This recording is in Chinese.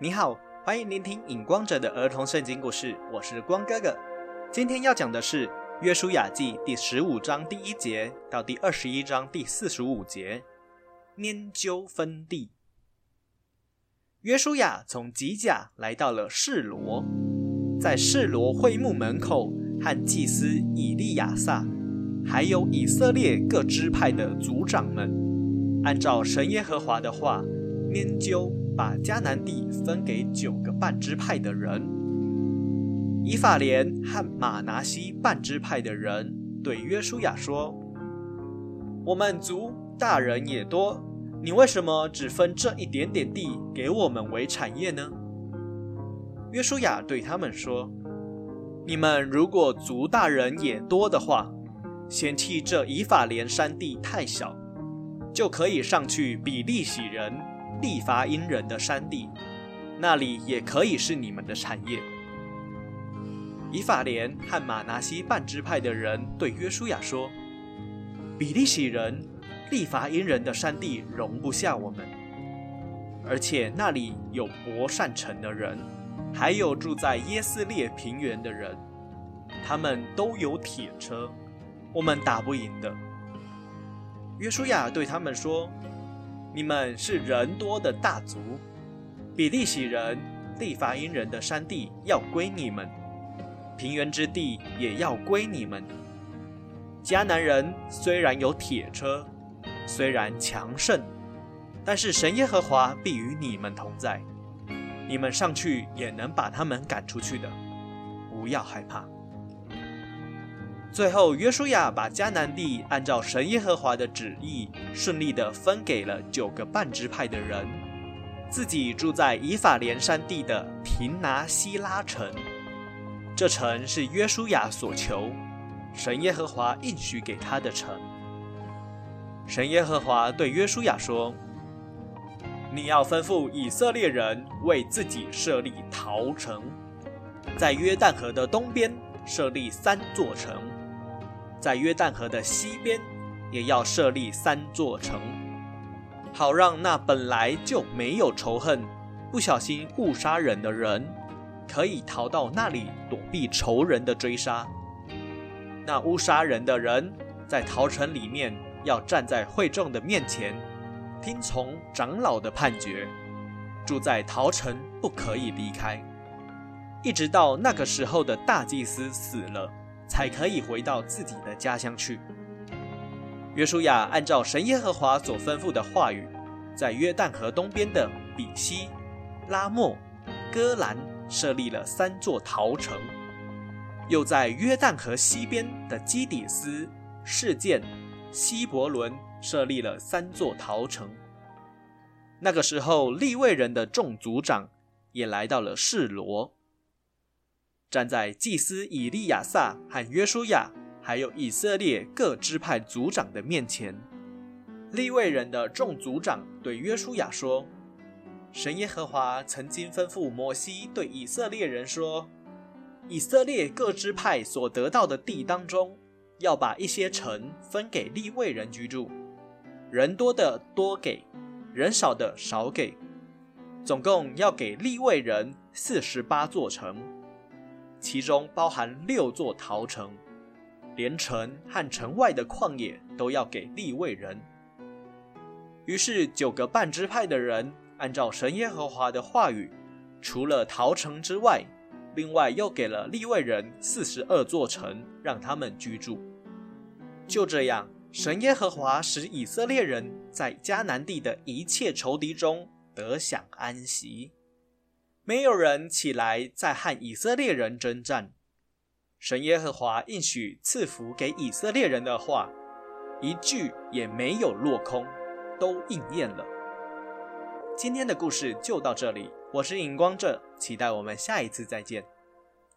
你好，欢迎聆听影光者的儿童圣经故事，我是光哥哥。今天要讲的是《约书亚记》第十五章第一节到第二十一章第四十五节，拈阄分地。约书亚从吉甲来到了示罗，在示罗会幕门口，和祭司以利亚撒，还有以色列各支派的族长们，按照神耶和华的话，拈阄。把迦南地分给九个半支派的人，以法莲和马拿西半支派的人对约书亚说：“我们族大人也多，你为什么只分这一点点地给我们为产业呢？”约书亚对他们说：“你们如果族大人也多的话，嫌弃这以法莲山地太小，就可以上去比利洗人。”利伐因人的山地，那里也可以是你们的产业。以法莲和马拿西半支派的人对约书亚说：“比利洗人、利伐因人的山地容不下我们，而且那里有伯善城的人，还有住在耶斯列平原的人，他们都有铁车，我们打不赢的。”约书亚对他们说。你们是人多的大族，比利洗人、利法因人的山地要归你们，平原之地也要归你们。迦南人虽然有铁车，虽然强盛，但是神耶和华必与你们同在，你们上去也能把他们赶出去的，不要害怕。最后，约书亚把迦南地按照神耶和华的旨意，顺利的分给了九个半支派的人，自己住在以法莲山地的平拿希拉城。这城是约书亚所求，神耶和华应许给他的城。神耶和华对约书亚说：“你要吩咐以色列人为自己设立陶城，在约旦河的东边设立三座城。”在约旦河的西边，也要设立三座城，好让那本来就没有仇恨、不小心误杀人的人，可以逃到那里躲避仇人的追杀。那误杀人的人，在逃城里面要站在会众的面前，听从长老的判决，住在逃城不可以离开，一直到那个时候的大祭司死了。才可以回到自己的家乡去。约书亚按照神耶和华所吩咐的话语，在约旦河东边的比西、拉莫、戈兰设立了三座陶城，又在约旦河西边的基底斯、事件、希伯伦设立了三座陶城。那个时候，利未人的众族长也来到了示罗。站在祭司以利亚撒和约书亚，还有以色列各支派族长的面前，利未人的众族长对约书亚说：“神耶和华曾经吩咐摩西对以色列人说，以色列各支派所得到的地当中，要把一些城分给利未人居住，人多的多给，人少的少给，总共要给利未人四十八座城。”其中包含六座陶城，连城和城外的旷野都要给立位人。于是九个半支派的人按照神耶和华的话语，除了陶城之外，另外又给了立位人四十二座城，让他们居住。就这样，神耶和华使以色列人在迦南地的一切仇敌中得享安息。没有人起来再和以色列人征战。神耶和华应许赐福给以色列人的话，一句也没有落空，都应验了。今天的故事就到这里，我是荧光者，期待我们下一次再见。